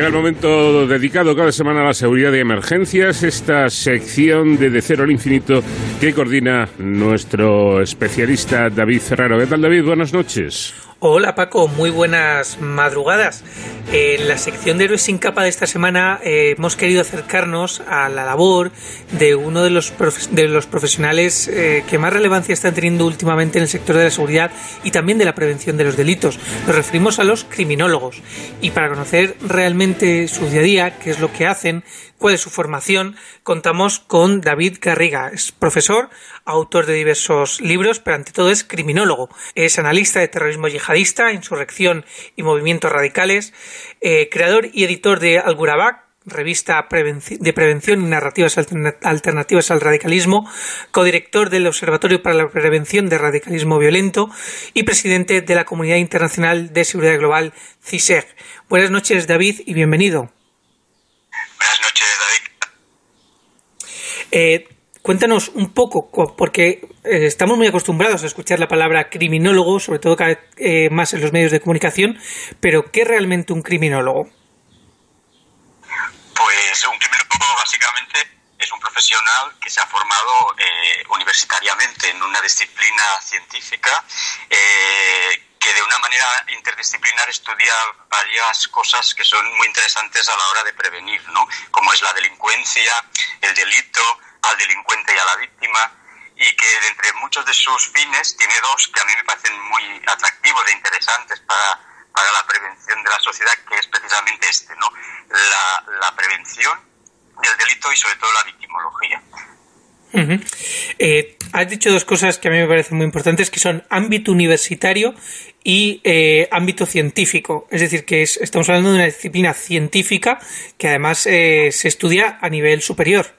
Llega el momento dedicado cada semana a la seguridad de emergencias, esta sección de De Cero al Infinito que coordina nuestro especialista David Ferraro. ¿Qué tal David? Buenas noches. Hola Paco, muy buenas madrugadas. En la sección de Héroes sin capa de esta semana eh, hemos querido acercarnos a la labor de uno de los, profesionales eh, que más relevancia están teniendo últimamente en el sector de la seguridad y también de la prevención de los delitos. Nos referimos a los criminólogos. Y para conocer realmente su día a día, qué es lo que hacen, cuál es su formación, contamos con David Garriga. Es profesor, autor de diversos libros, pero ante todo es criminólogo. Es analista de terrorismo yihadista, insurrección y movimientos radicales, eh, creador y editor de Algurabac, revista de prevención y narrativas alternativas al radicalismo, codirector del Observatorio para la Prevención de Radicalismo Violento y presidente de la Comunidad Internacional de Seguridad Global, CISEG. Buenas noches, David, y bienvenido. Buenas noches. Eh, cuéntanos un poco, porque eh, estamos muy acostumbrados a escuchar la palabra criminólogo, sobre todo cada vez eh, más en los medios de comunicación, pero ¿qué es realmente un criminólogo? Pues un criminólogo básicamente es un profesional que se ha formado universitariamente en una disciplina científica que de una manera interdisciplinar estudia varias cosas que son muy interesantes a la hora de prevenir, ¿no? Como es la delincuencia, el delito, al delincuente y a la víctima, y que entre muchos de sus fines tiene dos que a mí me parecen muy atractivos e interesantes para, para la prevención de la sociedad, que es precisamente este, ¿no? La, la prevención del delito y sobre todo la victimología. Eh, has dicho dos cosas que a mí me parecen muy importantes, que son ámbito universitario y eh, ámbito científico. Es decir, que estamos hablando de una disciplina científica que además eh, se estudia a nivel superior.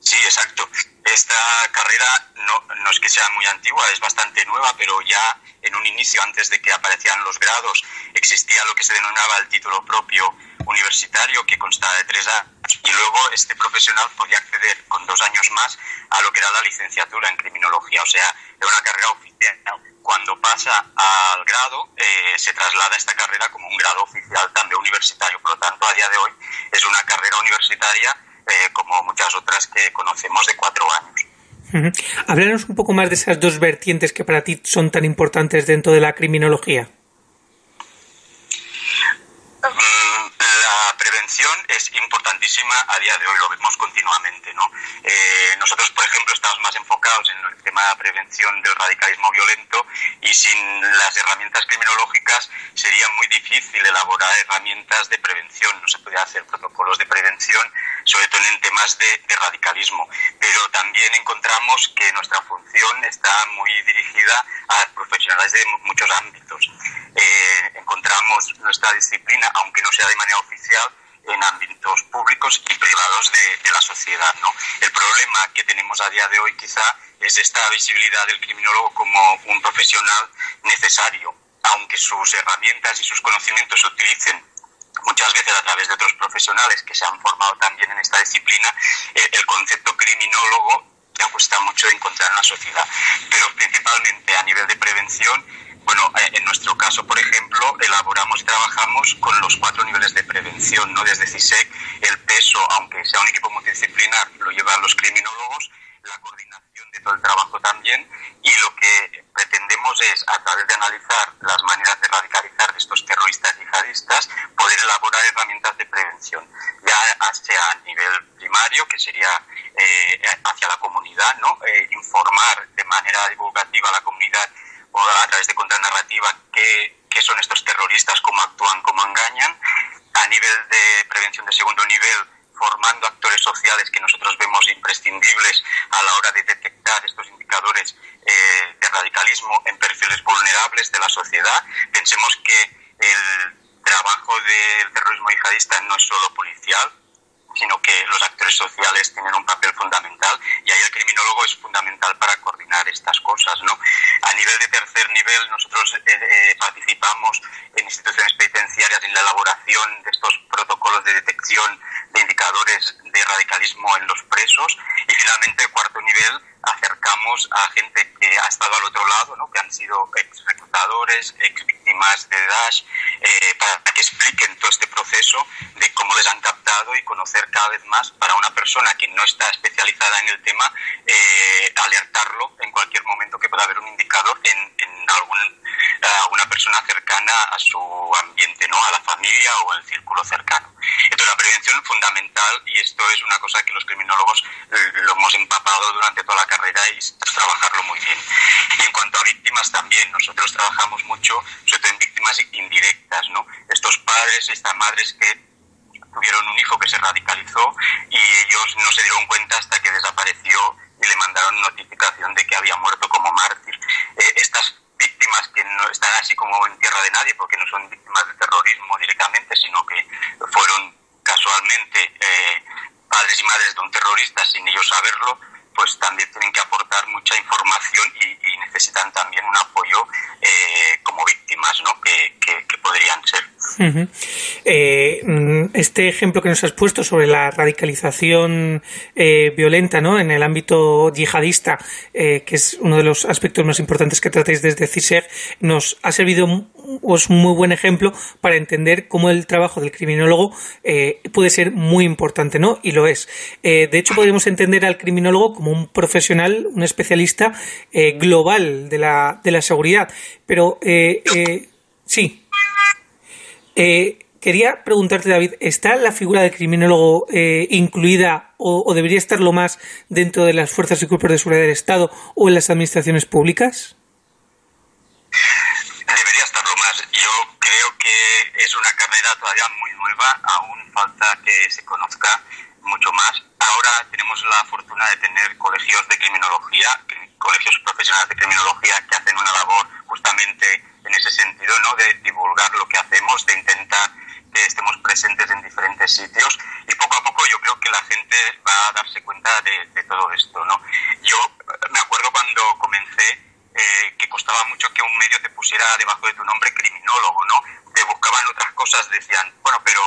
Sí, exacto. Esta carrera no, no, es que sea muy antigua, es bastante nueva, pero ya en un inicio, antes de que aparecieran los grados, existía lo que se denominaba el título propio universitario, que constaba de tres años, y luego este profesional podía acceder con dos años más a lo que era la licenciatura en criminología, o sea, era una carrera oficial. Cuando pasa al grado, eh, se traslada esta carrera como un grado oficial también universitario, por lo tanto, a día de hoy es una carrera universitaria eh, como muchas otras que conocemos de cuatro años. Háblanos un poco más de esas dos vertientes que para ti son tan importantes dentro de la criminología. Mm, la prevención es importantísima a día de hoy, lo vemos continuamente. ¿no? Eh, nosotros, por ejemplo, estamos más enfocados en el tema de prevención del radicalismo violento y sin las herramientas criminológicas sería muy difícil elaborar herramientas de prevención. No se podría hacer protocolos de prevención, sobre todo en temas de, de radicalismo. Pero también encontramos que nuestra función está muy dirigida a profesionales de muchos ámbitos. Eh, encontramos nuestra disciplina, aunque no sea de manera oficial, en ámbitos públicos y privados de, la sociedad. ¿no? El problema que tenemos a día de hoy quizá es esta visibilidad del criminólogo como un profesional necesario, aunque sus herramientas y sus conocimientos se utilicen muchas veces a través de otros profesionales que se han formado también en esta disciplina, eh, el concepto criminólogo ya cuesta mucho encontrar en la sociedad. Pero principalmente a nivel de prevención bueno, eh, en nuestro caso, por ejemplo, elaboramos y trabajamos con los cuatro niveles de prevención, ¿no? Desde CISEC, el peso, aunque sea un equipo multidisciplinar, lo llevan los criminólogos, la coordinación de todo el trabajo también, y lo que pretendemos es, a través de analizar las maneras de radicalizar de estos terroristas yihadistas, poder elaborar herramientas de prevención, ya sea a nivel primario, que sería eh, hacia la comunidad, ¿no? Eh, informar de manera divulgativa a la comunidad o a través de contranarrativa qué, qué son estos terroristas, cómo actúan, cómo engañan. A nivel de prevención de segundo nivel, formando actores sociales que nosotros vemos imprescindibles a la hora de detectar estos indicadores eh, de radicalismo en perfiles vulnerables de la sociedad. Pensemos que el trabajo del terrorismo yihadista no es solo policial, sino que los actores sociales tienen un papel fundamental y ahí el criminólogo es fundamental para coordinar estas cosas. ¿no? A nivel de tercer nivel, nosotros eh, eh, participamos en instituciones penitenciarias en la elaboración de estos protocolos de detección de indicadores radicalismo en los presos y finalmente, cuarto nivel, acercamos a gente que ha estado al otro lado, ¿no? que han sido ex reclutadores, ex víctimas de Daesh, eh, para que expliquen todo este proceso les han captado y conocer cada vez más para una persona que no está especializada en el tema, eh, alertarlo en cualquier momento que pueda haber un indicador en, en algún, alguna persona cercana a su ambiente, ¿no? a la familia o al círculo cercano. Entonces la prevención es fundamental y esto es una cosa que los criminólogos lo hemos empapado durante toda la carrera y trabajarlo muy bien. Y en cuanto a víctimas también, nosotros trabajamos mucho, sobre todo en víctimas indirectas, ¿no? Estos padres, estas madres que tuvieron un hijo que se radicalizó y ellos no se dieron cuenta hasta que desapareció y le mandaron notificación de que había muerto como mártir. Eh, estas víctimas que no están así como en tierra de nadie, porque no son víctimas de terrorismo directamente, sino que fueron casualmente eh, padres y madres de un terrorista sin ellos saberlo, pues también tienen que aportar mucha información y, necesitan también un apoyo eh, como víctimas, ¿no? Que, podrían ser. Eh, mm, este ejemplo que nos has puesto sobre la radicalización eh, violenta, ¿no? En el ámbito yihadista, que es uno de los aspectos más importantes que tratáis desde CISEG, nos ha servido es un muy buen ejemplo para entender cómo el trabajo del criminólogo puede ser muy importante, ¿no? Y lo es. de hecho, podríamos entender al criminólogo como un profesional, un especialista eh, global de la, de la seguridad. Pero eh, eh, quería preguntarte, David, ¿está la figura del criminólogo incluida o, debería estarlo más dentro de las fuerzas y cuerpos de seguridad del Estado o en las administraciones públicas? Debería estarlo más. Yo creo que es una carrera todavía muy nueva, aún falta que se conozca mucho más. Ahora tenemos la fortuna de tener colegios de criminología, colegios profesionales de criminología que hacen una labor justamente en ese sentido, ¿no? De divulgar lo que hacemos, de intentar que estemos presentes en diferentes sitios y poco a poco yo creo que la gente va a darse cuenta de, todo esto, ¿no? Yo eh, me acuerdo cuando comencé eh, que costaba mucho que un medio te pusiera debajo de tu nombre criminólogo, ¿no? Te buscaban otras cosas, decían, bueno, pero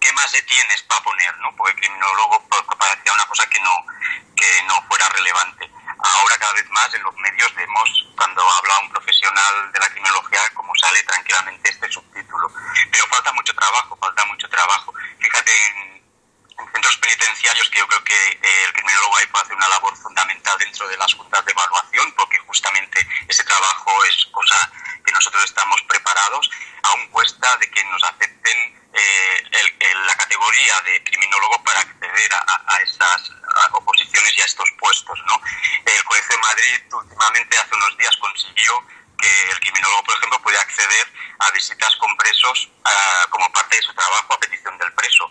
¿qué más tienes para poner? ¿no? Porque criminólogo parecía una cosa que no, que no fuera relevante. Ahora cada vez más en los medios vemos cuando habla un profesional de la criminología como sale tranquilamente este subtítulo. Pero falta mucho trabajo, falta mucho trabajo. Fíjate en, centros penitenciarios que yo creo que eh, el criminólogo ahí puede hacer una labor fundamental dentro de las juntas de evaluación porque justamente ese trabajo es cosa que nosotros estamos preparados. Aún cuesta de que nos acepten eh, la categoría de criminólogo para acceder a, esas oposiciones y a estos puestos. ¿no? El Colegio de Madrid últimamente, hace unos días, consiguió que el criminólogo, por ejemplo, puede acceder a visitas con presos como parte de su trabajo a petición del preso.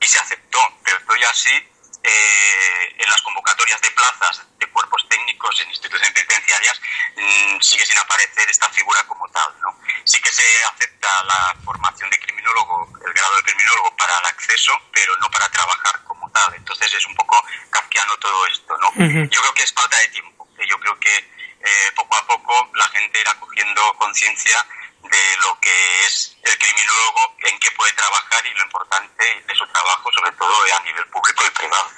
Y se aceptó, pero estoy así eh, en las convocatorias de plazas de cuerpos técnicos en instituciones penitenciarias mm, sigue sin aparecer esta figura como tal. ¿no? Sí que se acepta la formación de criminólogo, el grado de criminólogo para el acceso, pero no para trabajar tal. Entonces es un poco kafkiano todo esto. ¿no? Yo creo que es falta de tiempo. Yo creo que eh, poco a poco la gente irá cogiendo conciencia de lo que es el criminólogo, en qué puede trabajar y lo importante de su trabajo, sobre todo a nivel público y privado.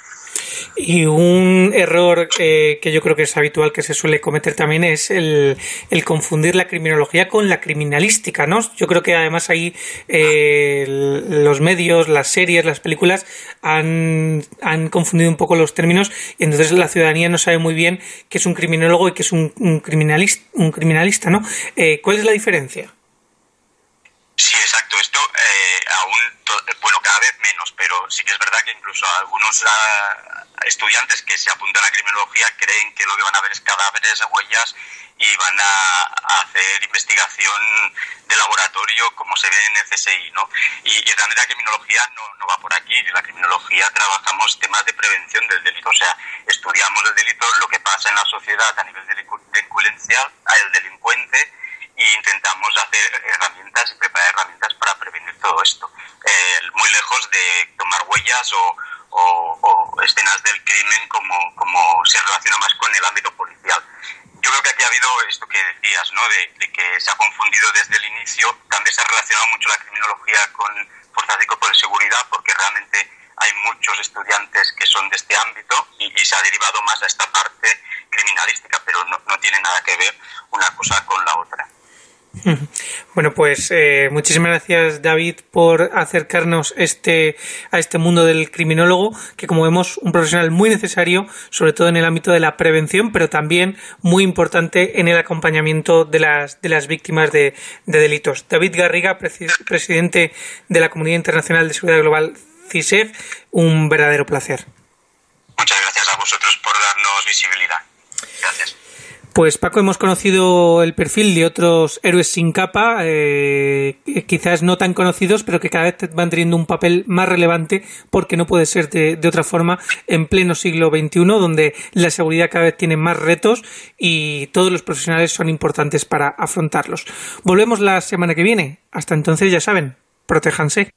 Y un error eh, que yo creo que es habitual que se suele cometer también es el, confundir la criminología con la criminalística, ¿no? Yo creo que además ahí eh, los medios, las series, las películas han, confundido un poco los términos y entonces la ciudadanía no sabe muy bien qué es un criminólogo y qué es un, criminalista, ¿no? Eh, ¿Cuál es la diferencia? Sí, exacto. Esto bueno, cada vez menos, pero sí que es verdad que incluso algunos ah, estudiantes que se apuntan a criminología creen que lo que van a ver es cadáveres, huellas y van a, hacer investigación de laboratorio como se ve en el CSI, ¿no? Y, y realmente la criminología no, no va por aquí. En la criminología trabajamos temas de prevención del delito, o sea, estudiamos el delito, lo que pasa en la sociedad a nivel delincuencial, el delincuente y intentamos hacer herramientas y preparar herramientas para prevenir todo esto. Eh, muy lejos de o, escenas del crimen como, como se relaciona más con el ámbito policial. Yo creo que aquí ha habido esto que decías, ¿no? de, que se ha confundido desde el inicio. También se ha relacionado mucho la criminología con fuerzas de cuerpo de seguridad porque realmente hay muchos estudiantes que son de este ámbito y, y se ha derivado más a esta parte criminalística, pero no, no tiene nada que ver una cosa con la otra. Bueno, pues eh, muchísimas gracias David por acercarnos este, a este mundo del criminólogo, que como vemos un profesional muy necesario, sobre todo en el ámbito de la prevención, pero también muy importante en el acompañamiento de las, de las víctimas de, delitos. David Garriga, presidente de la Comunidad Internacional de Seguridad Global CISEF, un verdadero placer. Muchas gracias a vosotros por darnos visibilidad. Gracias. Pues Paco, hemos conocido el perfil de otros héroes sin capa, eh, quizás no tan conocidos, pero que cada vez van teniendo un papel más relevante porque no puede ser de, otra forma en pleno siglo XXI, donde la seguridad cada vez tiene más retos y todos los profesionales son importantes para afrontarlos. Volvemos la semana que viene. Hasta entonces, ya saben, protéjanse.